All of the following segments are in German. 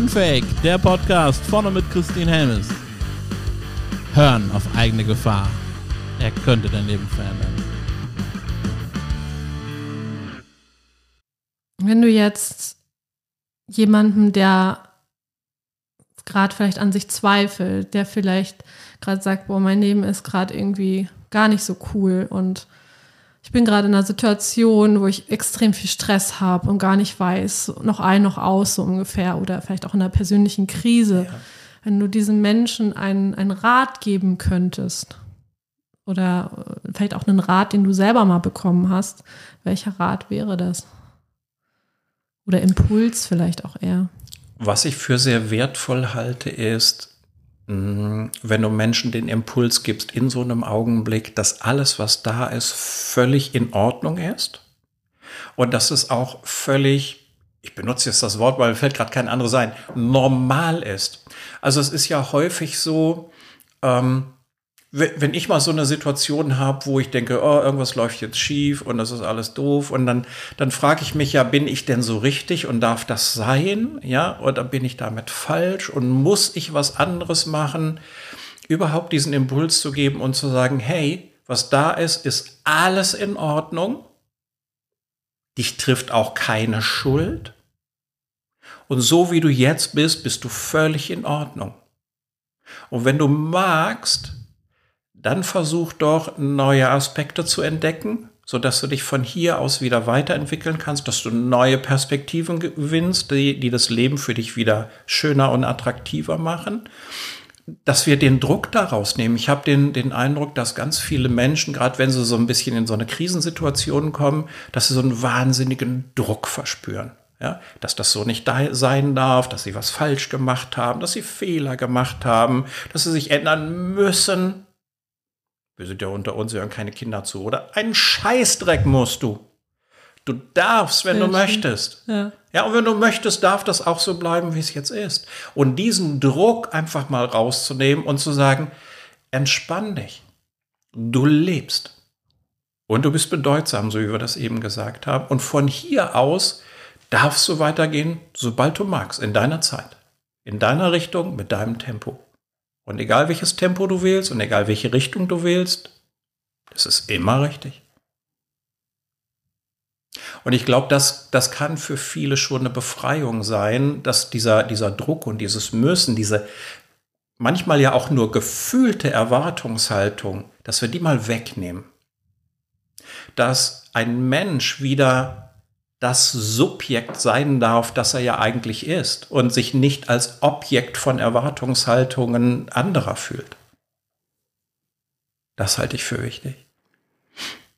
Unfake, der Podcast vorne mit Christine Helmes. Hören auf eigene Gefahr. Er könnte dein Leben verändern. Wenn du jetzt jemanden, der gerade vielleicht an sich zweifelt, der vielleicht gerade sagt, boah, mein Leben ist gerade irgendwie gar nicht so cool und ich bin gerade in einer Situation, wo ich extrem viel Stress habe und gar nicht weiß, noch ein, noch aus, so ungefähr, oder vielleicht auch in einer persönlichen Krise. Ja. Wenn du diesen Menschen einen, einen Rat geben könntest, oder vielleicht auch einen Rat, den du selber mal bekommen hast, welcher Rat wäre das? Oder Impuls vielleicht auch eher. Was ich für sehr wertvoll halte, ist, wenn du Menschen den Impuls gibst in so einem Augenblick, dass alles, was da ist, völlig in Ordnung ist und dass es auch völlig, ich benutze jetzt das Wort, weil mir fällt gerade kein anderes ein, normal ist. Also es ist ja häufig so, ähm, wenn ich mal so eine Situation habe, wo ich denke, oh, irgendwas läuft jetzt schief und das ist alles doof und dann, dann frage ich mich ja, bin ich denn so richtig und darf das sein? Ja, oder bin ich damit falsch und muss ich was anderes machen? Überhaupt diesen Impuls zu geben und zu sagen, hey, was da ist, ist alles in Ordnung. Dich trifft auch keine Schuld. Und so wie du jetzt bist, bist du völlig in Ordnung. Und wenn du magst, dann versuch doch neue Aspekte zu entdecken, so dass du dich von hier aus wieder weiterentwickeln kannst, dass du neue Perspektiven gewinnst, die, die das Leben für dich wieder schöner und attraktiver machen. Dass wir den Druck daraus nehmen. Ich habe den, den Eindruck, dass ganz viele Menschen, gerade wenn sie so ein bisschen in so eine Krisensituation kommen, dass sie so einen wahnsinnigen Druck verspüren. Ja, dass das so nicht da sein darf, dass sie was falsch gemacht haben, dass sie Fehler gemacht haben, dass sie sich ändern müssen, wir sind ja unter uns, wir hören keine Kinder zu, oder? Einen Scheißdreck musst du. Du darfst, wenn Menschen. du möchtest. Ja. ja, und wenn du möchtest, darf das auch so bleiben, wie es jetzt ist. Und diesen Druck einfach mal rauszunehmen und zu sagen, entspann dich. Du lebst. Und du bist bedeutsam, so wie wir das eben gesagt haben. Und von hier aus darfst du weitergehen, sobald du magst, in deiner Zeit, in deiner Richtung, mit deinem Tempo. Und egal welches Tempo du wählst und egal welche Richtung du wählst, das ist immer richtig. Und ich glaube, das, das kann für viele schon eine Befreiung sein, dass dieser, dieser Druck und dieses Müssen, diese manchmal ja auch nur gefühlte Erwartungshaltung, dass wir die mal wegnehmen. Dass ein Mensch wieder das Subjekt sein darf, das er ja eigentlich ist und sich nicht als Objekt von Erwartungshaltungen anderer fühlt. Das halte ich für wichtig.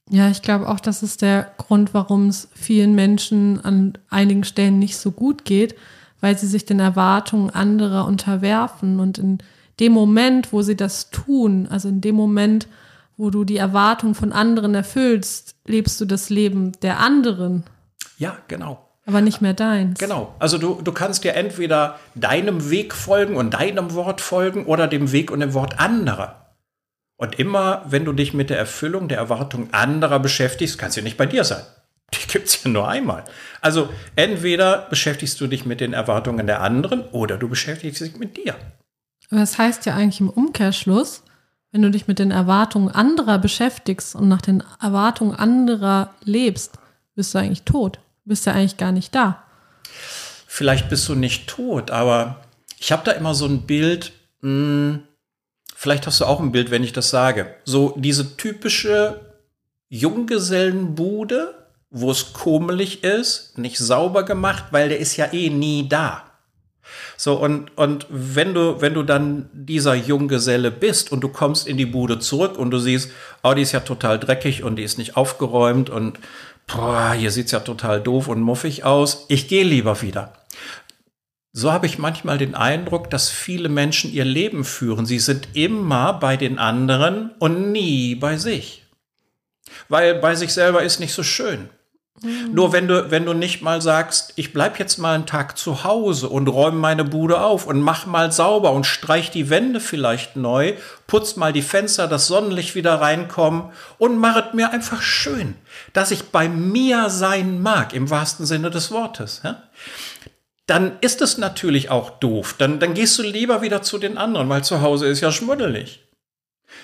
Ja, ich glaube auch, das ist der Grund, warum es vielen Menschen an einigen Stellen nicht so gut geht, weil sie sich den Erwartungen anderer unterwerfen. Und in dem Moment, wo sie das tun, also in dem Moment, wo du die Erwartungen von anderen erfüllst, lebst du das Leben der anderen ja, genau. Aber nicht mehr deins. Genau. Also du, du kannst ja entweder deinem Weg folgen und deinem Wort folgen oder dem Weg und dem Wort anderer. Und immer, wenn du dich mit der Erfüllung der Erwartung anderer beschäftigst, kannst du nicht bei dir sein. Die gibt es ja nur einmal. Also entweder beschäftigst du dich mit den Erwartungen der anderen oder du beschäftigst dich mit dir. Aber das heißt ja eigentlich im Umkehrschluss, wenn du dich mit den Erwartungen anderer beschäftigst und nach den Erwartungen anderer lebst, bist du eigentlich tot bist ja eigentlich gar nicht da. Vielleicht bist du nicht tot, aber ich habe da immer so ein Bild, mh, hm, vielleicht hast du auch ein Bild, wenn ich das sage. So diese typische Junggesellenbude, wo es kummelig ist, nicht sauber gemacht, weil der ist ja eh nie da. So, und, und wenn du, wenn du dann dieser Junggeselle bist und du kommst in die Bude zurück und du siehst, oh, die ist ja total dreckig und die ist nicht aufgeräumt und boah, hier sieht's ja total doof und muffig aus, ich gehe lieber wieder. So habe ich manchmal den Eindruck, dass viele Menschen ihr Leben führen. Sie sind immer bei den anderen und nie bei sich. Weil bei sich selber ist nicht so schön. Mhm. Nur wenn du, wenn du nicht mal sagst, ich bleib jetzt mal einen Tag zu Hause und räume meine Bude auf und mach mal sauber und streich die Wände vielleicht neu, putz mal die Fenster, das Sonnenlicht wieder reinkommen und mach es mir einfach schön, dass ich bei mir sein mag, im wahrsten Sinne des Wortes. Ja? dann ist es natürlich auch doof. Dann, dann gehst du lieber wieder zu den anderen, weil zu Hause ist ja schmuddelig.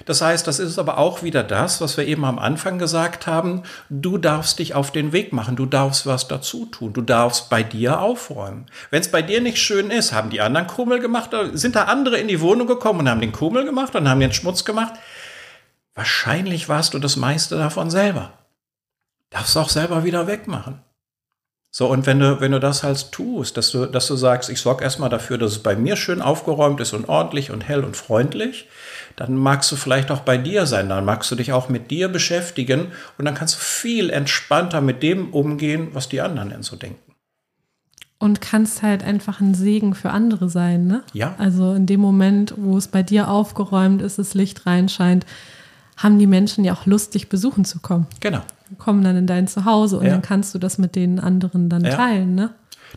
Das heißt, das ist aber auch wieder das, was wir eben am Anfang gesagt haben. Du darfst dich auf den Weg machen. Du darfst was dazu tun. Du darfst bei dir aufräumen. Wenn es bei dir nicht schön ist, haben die anderen Kummel gemacht, sind da andere in die Wohnung gekommen und haben den Kummel gemacht und haben den Schmutz gemacht. Wahrscheinlich warst du das meiste davon selber. Darfst auch selber wieder wegmachen. So, und wenn du, wenn du das halt tust, dass du, dass du sagst, ich sorge erstmal dafür, dass es bei mir schön aufgeräumt ist und ordentlich und hell und freundlich, dann magst du vielleicht auch bei dir sein, dann magst du dich auch mit dir beschäftigen und dann kannst du viel entspannter mit dem umgehen, was die anderen denn so denken. Und kannst halt einfach ein Segen für andere sein, ne? Ja. Also in dem Moment, wo es bei dir aufgeräumt ist, das Licht reinscheint, haben die Menschen ja auch Lust, dich besuchen zu kommen. Genau. Kommen dann in dein Zuhause und Ja. dann kannst du das mit den anderen dann Ja. teilen, ne?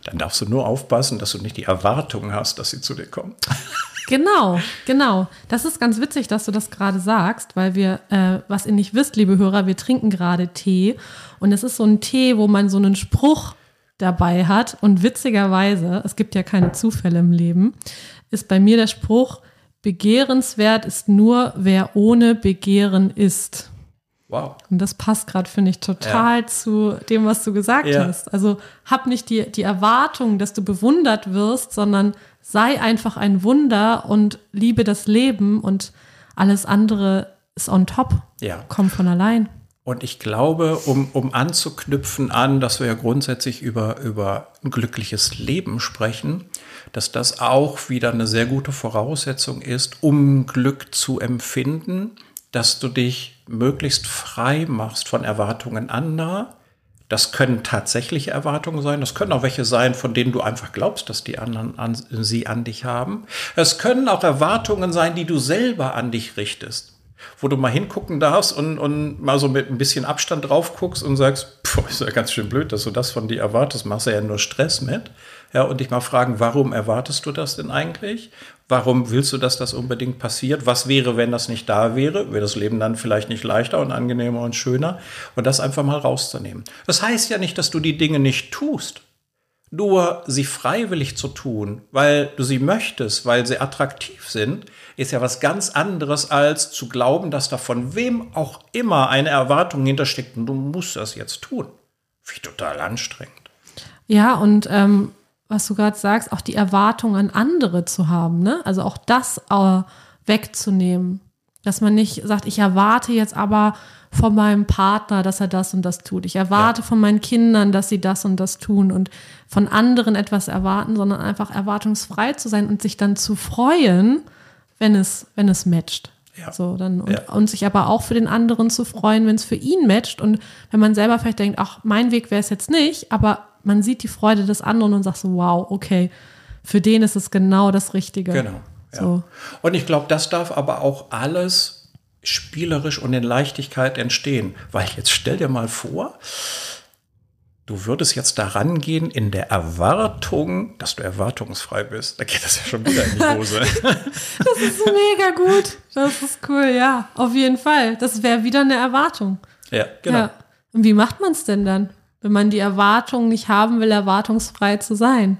Dann darfst du nur aufpassen, dass du nicht die Erwartung hast, dass sie zu dir kommen. Genau, genau. Das ist ganz witzig, dass du das gerade sagst, weil wir, äh, was ihr nicht wisst, liebe Hörer, wir trinken gerade Tee und es ist so ein Tee, wo man so einen Spruch dabei hat und witzigerweise, es gibt ja keine Zufälle im Leben, ist bei mir der Spruch, begehrenswert ist nur, wer ohne Begehren ist. Wow. Und das passt gerade, finde ich, total zu dem, was du gesagt Ja. hast. Also hab nicht die, die Erwartung, dass du bewundert wirst, sondern sei einfach ein Wunder und liebe das Leben und alles andere ist on top. Ja. Kommt von allein. Und ich glaube, um, um anzuknüpfen an, dass wir ja grundsätzlich über, über ein glückliches Leben sprechen, dass das auch wieder eine sehr gute Voraussetzung ist, um Glück zu empfinden, dass du dich möglichst frei machst von Erwartungen anderer. Das können tatsächliche Erwartungen sein, das können auch welche sein, von denen du einfach glaubst, dass die anderen an, sie an dich haben. Es können auch Erwartungen sein, die du selber an dich richtest wo du mal hingucken darfst und, und mal so mit ein bisschen Abstand drauf guckst und sagst, Puh, ist ja ganz schön blöd, dass du das von dir erwartest, machst ja nur Stress mit. Ja, und dich mal fragen, warum erwartest du das denn eigentlich? Warum willst du, dass das unbedingt passiert? Was wäre, wenn das nicht da wäre? Wäre das Leben dann vielleicht nicht leichter und angenehmer und schöner? Und das einfach mal rauszunehmen. Das heißt ja nicht, dass du die Dinge nicht tust. Nur sie freiwillig zu tun, weil du sie möchtest, weil sie attraktiv sind, ist ja was ganz anderes als zu glauben, dass da von wem auch immer eine Erwartung hintersteckt und du musst das jetzt tun. Wie total anstrengend. Ja, und ähm, was du gerade sagst, auch die Erwartung an andere zu haben, ne? Also auch das äh, wegzunehmen. Dass man nicht sagt, ich erwarte jetzt aber von meinem Partner, dass er das und das tut. Ich erwarte Ja. von meinen Kindern, dass sie das und das tun und von anderen etwas erwarten, sondern einfach erwartungsfrei zu sein und sich dann zu freuen, wenn es, wenn es matcht. Ja. So, dann, und, Ja. und sich aber auch für den anderen zu freuen, wenn es für ihn matcht. Und wenn man selber vielleicht denkt, ach, mein Weg wäre es jetzt nicht, aber man sieht die Freude des anderen und sagt so, wow, okay, für den ist es genau das Richtige. Genau. Ja. So. Und ich glaube, das darf aber auch alles spielerisch und in Leichtigkeit entstehen. Weil jetzt stell dir mal vor, du würdest jetzt daran gehen in der Erwartung, dass du erwartungsfrei bist. Da geht das ja schon wieder in die Hose. Das ist mega gut. Das ist cool, ja. Auf jeden Fall. Das wäre wieder eine Erwartung. ja, genau. Ja. Und wie macht man es denn dann, wenn man die Erwartung nicht haben will, erwartungsfrei zu sein?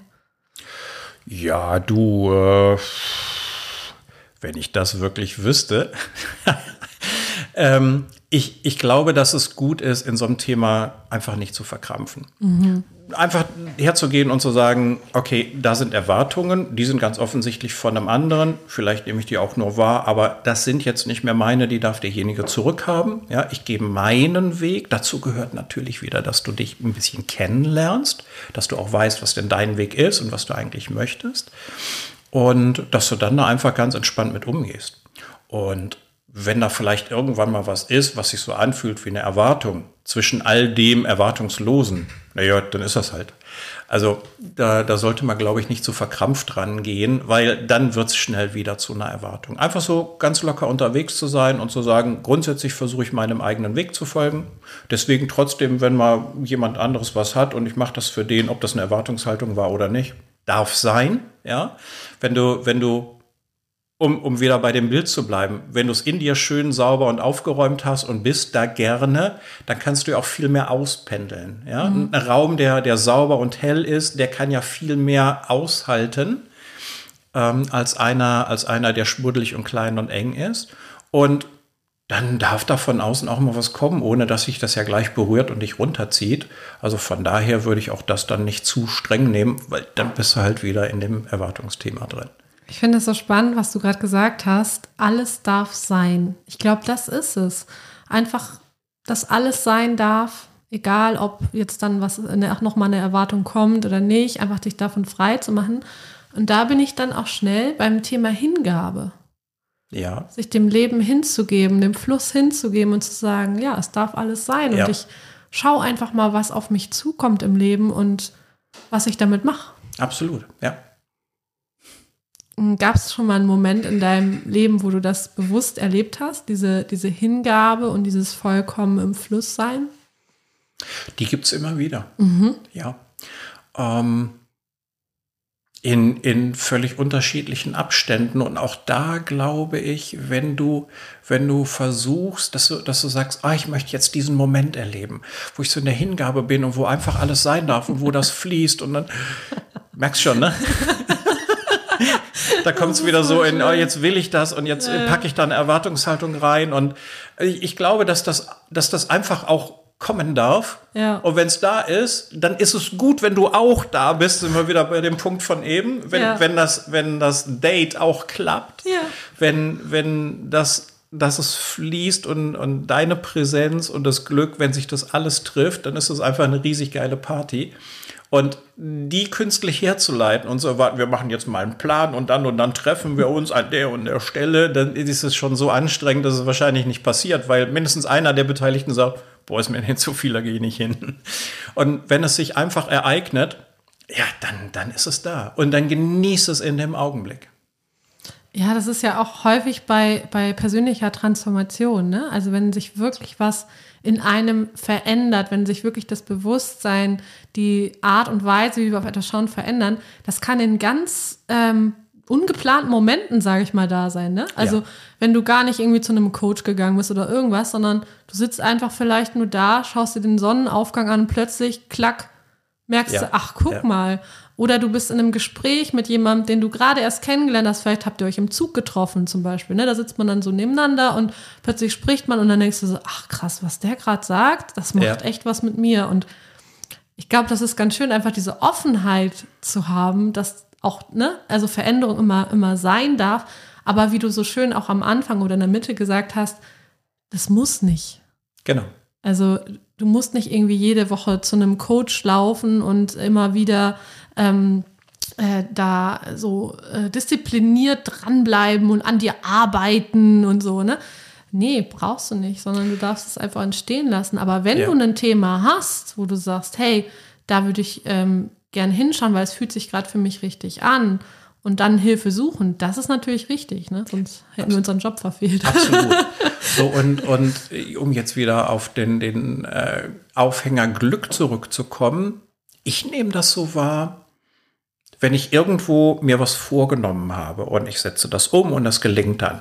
Ja, du, äh, wenn ich das wirklich wüsste. ähm, ich, ich glaube, dass es gut ist, in so einem Thema einfach nicht zu verkrampfen. Einfach herzugehen und zu sagen, okay, da sind Erwartungen, die sind ganz offensichtlich von einem anderen, vielleicht nehme ich die auch nur wahr, aber das sind jetzt nicht mehr meine, die darf derjenige zurückhaben. Ja, ich gehe meinen Weg. Dazu gehört natürlich wieder, dass du dich ein bisschen kennenlernst, dass du auch weißt, was denn dein Weg ist und was du eigentlich möchtest. Und dass du dann da einfach ganz entspannt mit umgehst. Und wenn da vielleicht irgendwann mal was ist, was sich so anfühlt wie eine Erwartung zwischen all dem Erwartungslosen, naja, dann ist das halt. Also da, da sollte man, glaube ich, nicht so verkrampft rangehen, weil dann wird es schnell wieder zu einer Erwartung. Einfach so ganz locker unterwegs zu sein und zu sagen, grundsätzlich versuche ich meinem eigenen Weg zu folgen. Deswegen trotzdem, wenn mal jemand anderes was hat und ich mache das für den, ob das eine Erwartungshaltung war oder nicht, darf sein, ja. Wenn du, wenn du um, um wieder bei dem Bild zu bleiben, wenn du es in dir schön sauber und aufgeräumt hast und bist da gerne, dann kannst du ja auch viel mehr auspendeln. Ja? Mhm. Ein Raum, der, der sauber und hell ist, der kann ja viel mehr aushalten ähm, als, einer, als einer, der schmuddelig und klein und eng ist. Und dann darf da von außen auch mal was kommen, ohne dass sich das ja gleich berührt und dich runterzieht. Also von daher würde ich auch das dann nicht zu streng nehmen, weil dann bist du halt wieder in dem Erwartungsthema drin. Ich finde es so spannend, was du gerade gesagt hast. Alles darf sein. Ich glaube, das ist es. Einfach, dass alles sein darf, egal ob jetzt dann was noch mal eine Erwartung kommt oder nicht, einfach dich davon frei zu machen. Und da bin ich dann auch schnell beim Thema Hingabe. Ja. Sich dem Leben hinzugeben, dem Fluss hinzugeben und zu sagen, ja, es darf alles sein. Ja. Und ich schaue einfach mal, was auf mich zukommt im Leben und was ich damit mache. Absolut, ja. Gab es schon mal einen Moment in deinem Leben, wo du das bewusst erlebt hast, diese, diese Hingabe und dieses vollkommen im Fluss sein? Die gibt es immer wieder. Mhm. Ja. Ähm, in, in völlig unterschiedlichen Abständen. Und auch da glaube ich, wenn du, wenn du versuchst, dass du, dass du sagst, ah, ich möchte jetzt diesen Moment erleben, wo ich so in der Hingabe bin und wo einfach alles sein darf und wo das fließt und dann merkst schon, ne? da kommt es wieder so in, oh, jetzt will ich das und jetzt packe ich da eine Erwartungshaltung rein. Und ich glaube, dass das, dass das einfach auch kommen darf. Ja. Und wenn es da ist, dann ist es gut, wenn du auch da bist. Sind wir wieder bei dem Punkt von eben. Wenn, ja. wenn, das, wenn das Date auch klappt, ja. wenn, wenn das dass es fließt und, und deine Präsenz und das Glück, wenn sich das alles trifft, dann ist es einfach eine riesig geile Party. Und die künstlich herzuleiten und so erwarten, wir machen jetzt mal einen Plan und dann und dann treffen wir uns an der und der Stelle, dann ist es schon so anstrengend, dass es wahrscheinlich nicht passiert, weil mindestens einer der Beteiligten sagt, boah, ist mir nicht zu viel, da gehe ich nicht hin. Und wenn es sich einfach ereignet, ja, dann, dann ist es da. Und dann genießt es in dem Augenblick. Ja, das ist ja auch häufig bei, bei persönlicher Transformation. Ne? Also wenn sich wirklich was in einem verändert, wenn sich wirklich das Bewusstsein, die Art und Weise, wie wir auf etwas schauen, verändern, das kann in ganz ähm, ungeplanten Momenten, sage ich mal, da sein. Ne? Also ja. wenn du gar nicht irgendwie zu einem Coach gegangen bist oder irgendwas, sondern du sitzt einfach vielleicht nur da, schaust dir den Sonnenaufgang an und plötzlich, klack, merkst ja. du, ach, guck ja. mal. Oder du bist in einem Gespräch mit jemandem, den du gerade erst kennengelernt hast. Vielleicht habt ihr euch im Zug getroffen zum Beispiel. Ne? Da sitzt man dann so nebeneinander und plötzlich spricht man und dann denkst du so, ach krass, was der gerade sagt, das macht echt was mit mir. Und ich glaube, das ist ganz schön, einfach diese Offenheit zu haben, dass auch, ne, also Veränderung immer, immer sein darf. Aber wie du so schön auch am Anfang oder in der Mitte gesagt hast, das muss nicht. Genau. Also du musst nicht irgendwie jede Woche zu einem Coach laufen und immer wieder ähm, äh, da so äh, diszipliniert dranbleiben und an dir arbeiten und so, ne? Nee, brauchst du nicht, sondern du darfst es einfach entstehen lassen. Aber wenn ja. du ein Thema hast, wo du sagst, hey, da würde ich ähm, gern hinschauen, weil es fühlt sich gerade für mich richtig an und dann Hilfe suchen, das ist natürlich richtig, ne? sonst hätten Absolut. wir unseren Job verfehlt. Absolut. So, und, und um jetzt wieder auf den, den äh, Aufhänger Glück zurückzukommen, ich nehme das so wahr, wenn ich irgendwo mir was vorgenommen habe und ich setze das um und das gelingt dann,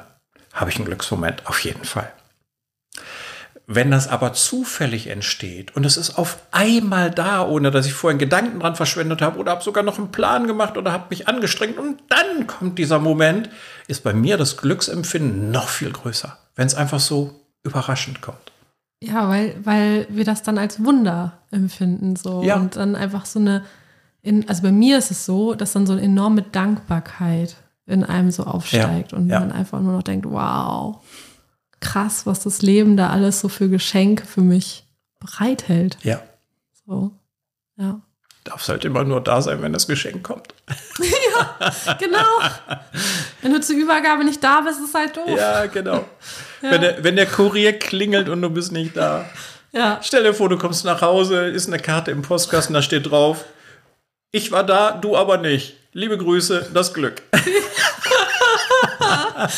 habe ich einen Glücksmoment, auf jeden Fall. Wenn das aber zufällig entsteht und es ist auf einmal da, ohne dass ich vorhin Gedanken dran verschwendet habe oder habe sogar noch einen Plan gemacht oder habe mich angestrengt und dann kommt dieser Moment, ist bei mir das Glücksempfinden noch viel größer, wenn es einfach so überraschend kommt. Ja, weil, weil wir das dann als Wunder empfinden so ja. und dann einfach so eine in, also bei mir ist es so, dass dann so eine enorme Dankbarkeit in einem so aufsteigt ja, und ja. man einfach nur noch denkt, wow, krass, was das Leben da alles so für Geschenke für mich bereithält. Ja. So, ja. Darf es halt immer nur da sein, wenn das Geschenk kommt. ja, genau. Wenn du zur Übergabe nicht da bist, ist es halt doof. Ja, genau. Ja. Wenn, der, wenn der Kurier klingelt und du bist nicht da. Ja. Stell dir vor, du kommst nach Hause, ist eine Karte im Postkasten, da steht drauf, ich war da, du aber nicht. Liebe Grüße, das Glück.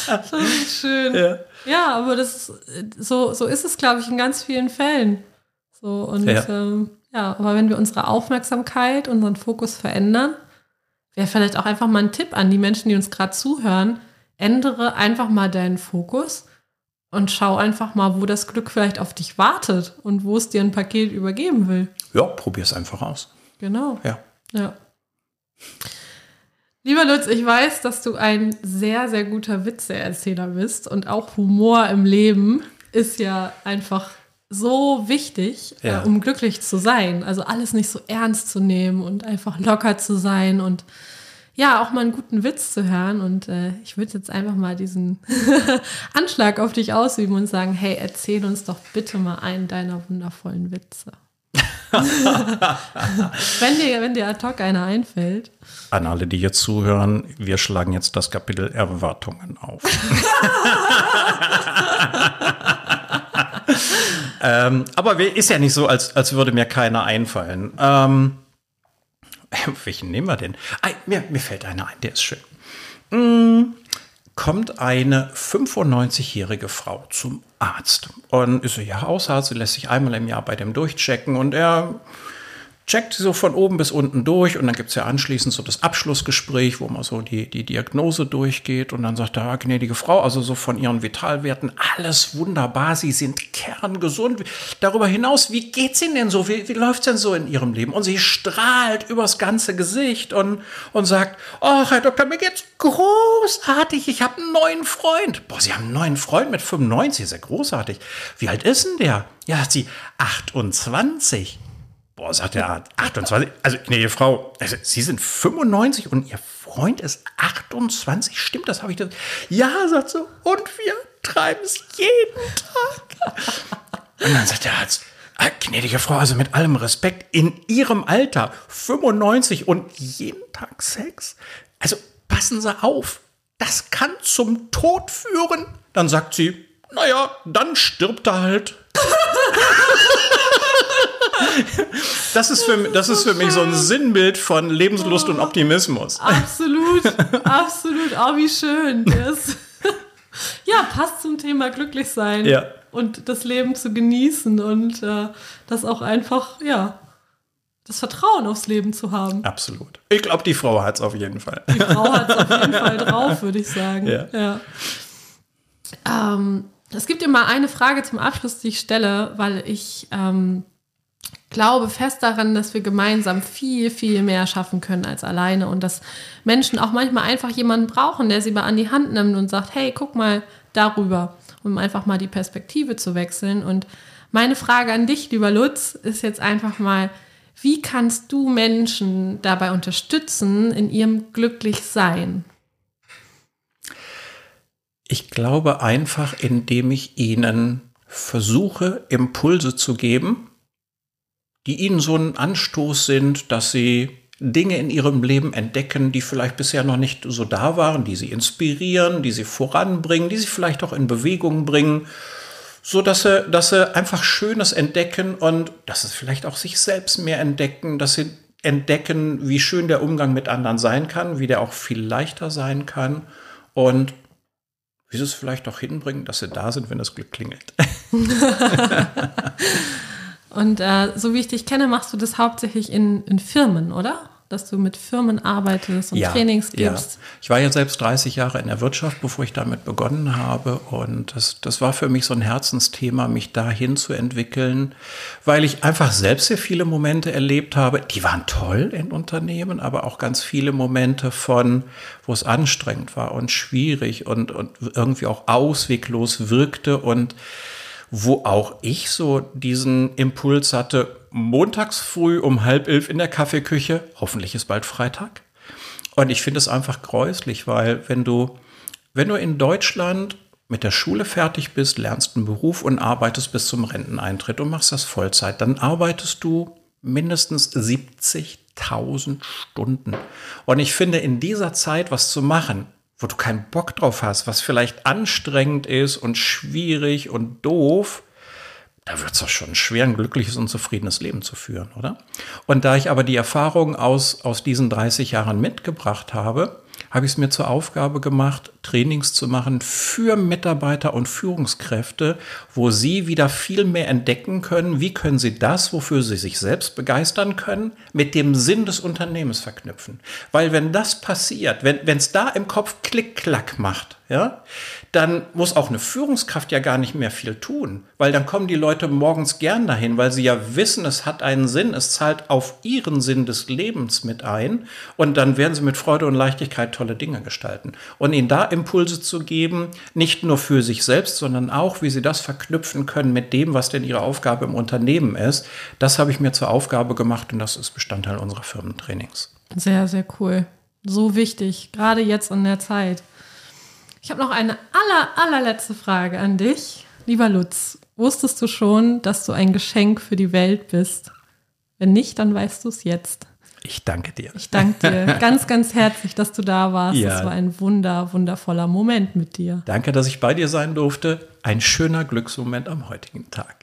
das ist schön. Ja. Ja, aber das so, so ist es, glaube ich, in ganz vielen Fällen. So, und ja. Ähm, ja, aber wenn wir unsere Aufmerksamkeit, unseren Fokus verändern, wäre vielleicht auch einfach mal ein Tipp an die Menschen, die uns gerade zuhören. ändere einfach mal deinen Fokus und schau einfach mal, wo das Glück vielleicht auf dich wartet und wo es dir ein Paket übergeben will. Ja, probier es einfach aus. Genau. Ja. Ja. Lieber Lutz, ich weiß, dass du ein sehr, sehr guter Witzeerzähler bist und auch Humor im Leben ist ja einfach so wichtig, Ja. äh, um glücklich zu sein. Also alles nicht so ernst zu nehmen und einfach locker zu sein und ja, auch mal einen guten Witz zu hören. Und äh, ich würde jetzt einfach mal diesen Anschlag auf dich ausüben und sagen, hey, erzähl uns doch bitte mal einen deiner wundervollen Witze. wenn, dir, wenn dir ad hoc einer einfällt. An alle, die jetzt zuhören, wir schlagen jetzt das Kapitel Erwartungen auf. ähm, aber ist ja nicht so, als, als würde mir keiner einfallen. Ähm, welchen nehmen wir denn? Ah, mir, mir fällt einer ein, der ist schön. Mm, kommt eine 95-jährige Frau zum Arzt. Und ist so, ja, Hausarzt, sie lässt sich einmal im Jahr bei dem durchchecken. Und er checkt sie so von oben bis unten durch und dann gibt es ja anschließend so das Abschlussgespräch, wo man so die, die Diagnose durchgeht und dann sagt er, "Ah, gnädige Frau, also so von Ihren Vitalwerten alles wunderbar, Sie sind kerngesund. Darüber hinaus, wie geht's Ihnen denn so? Wie, wie läuft's denn so in Ihrem Leben? Und sie strahlt übers ganze Gesicht und, und sagt, ach Herr Doktor, mir geht's großartig, ich habe einen neuen Freund. Boah, Sie haben einen neuen Freund mit 95, ist ja großartig. Wie alt ist denn der? Ja, sagt sie, 28. Boah, sagt der Arzt, 28. Also, gnädige Frau, also, Sie sind 95 und Ihr Freund ist 28. Stimmt das? Habe ich das? Ja, sagt sie. Und wir treiben es jeden Tag. Und dann sagt der Arzt, ah, gnädige Frau, also mit allem Respekt, in Ihrem Alter, 95 und jeden Tag Sex. Also, passen Sie auf. Das kann zum Tod führen. Dann sagt sie, naja, dann stirbt er halt. Das ist, für, das ist für mich so ein Sinnbild von Lebenslust und Optimismus. Absolut, absolut. Oh, wie schön. Das, ja, passt zum Thema glücklich sein Ja. und das Leben zu genießen und äh, das auch einfach, ja, das Vertrauen aufs Leben zu haben. Absolut. Ich glaube, die Frau hat es auf jeden Fall. Die Frau hat es auf jeden Fall drauf, würde ich sagen. Ja. Ja. Ähm, es gibt immer eine Frage zum Abschluss, die ich stelle, weil ich ähm, glaube fest daran, dass wir gemeinsam viel, viel mehr schaffen können als alleine und dass Menschen auch manchmal einfach jemanden brauchen, der sie mal an die Hand nimmt und sagt, hey, guck mal darüber, um einfach mal die Perspektive zu wechseln. Und meine Frage an dich, lieber Lutz, ist jetzt einfach mal, wie kannst du Menschen dabei unterstützen in ihrem Glücklichsein? Ich glaube einfach, indem ich ihnen versuche, Impulse zu geben, die ihnen so ein Anstoß sind, dass sie Dinge in ihrem Leben entdecken, die vielleicht bisher noch nicht so da waren, die sie inspirieren, die sie voranbringen, die sie vielleicht auch in Bewegung bringen, so dass sie, dass sie einfach Schönes entdecken und dass sie vielleicht auch sich selbst mehr entdecken, dass sie entdecken, wie schön der Umgang mit anderen sein kann, wie der auch viel leichter sein kann und wie sie es vielleicht auch hinbringen, dass sie da sind, wenn das Glück klingelt. Und äh, so wie ich dich kenne, machst du das hauptsächlich in, in Firmen, oder? Dass du mit Firmen arbeitest und Trainings gibst. Ja. Ich war ja selbst 30 Jahre in der Wirtschaft, bevor ich damit begonnen habe. Und das, das war für mich so ein Herzensthema, mich dahin zu entwickeln, weil ich einfach selbst sehr viele Momente erlebt habe, die waren toll in Unternehmen, aber auch ganz viele Momente von, wo es anstrengend war und schwierig und, und irgendwie auch ausweglos wirkte und wo auch ich so diesen Impuls hatte, montags früh um halb elf in der Kaffeeküche, hoffentlich ist bald Freitag. Und ich finde es einfach gräuslich, weil wenn du, wenn du in Deutschland mit der Schule fertig bist, lernst einen Beruf und arbeitest bis zum Renteneintritt und machst das Vollzeit, dann arbeitest du mindestens 70.000 Stunden. Und ich finde, in dieser Zeit was zu machen, wo du keinen Bock drauf hast, was vielleicht anstrengend ist und schwierig und doof, da wird es doch schon schwer, ein glückliches und zufriedenes Leben zu führen, oder? Und da ich aber die Erfahrung aus, aus diesen 30 Jahren mitgebracht habe, habe ich es mir zur Aufgabe gemacht, Trainings zu machen für Mitarbeiter und Führungskräfte, wo sie wieder viel mehr entdecken können, wie können sie das, wofür sie sich selbst begeistern können, mit dem Sinn des Unternehmens verknüpfen. Weil wenn das passiert, wenn es da im Kopf Klick-Klack macht, ja, dann muss auch eine Führungskraft ja gar nicht mehr viel tun, weil dann kommen die Leute morgens gern dahin, weil sie ja wissen, es hat einen Sinn, es zahlt auf ihren Sinn des Lebens mit ein und dann werden sie mit Freude und Leichtigkeit tolle Dinge gestalten. Und ihnen da Impulse zu geben, nicht nur für sich selbst, sondern auch, wie sie das verknüpfen können mit dem, was denn ihre Aufgabe im Unternehmen ist, das habe ich mir zur Aufgabe gemacht und das ist Bestandteil unserer Firmentrainings. Sehr, sehr cool. So wichtig, gerade jetzt in der Zeit. Ich habe noch eine aller, allerletzte Frage an dich. Lieber Lutz, wusstest du schon, dass du ein Geschenk für die Welt bist? Wenn nicht, dann weißt du es jetzt. Ich danke dir. Ich danke dir ganz, ganz herzlich, dass du da warst. Ja. Das war ein wunder, wundervoller Moment mit dir. Danke, dass ich bei dir sein durfte. Ein schöner Glücksmoment am heutigen Tag.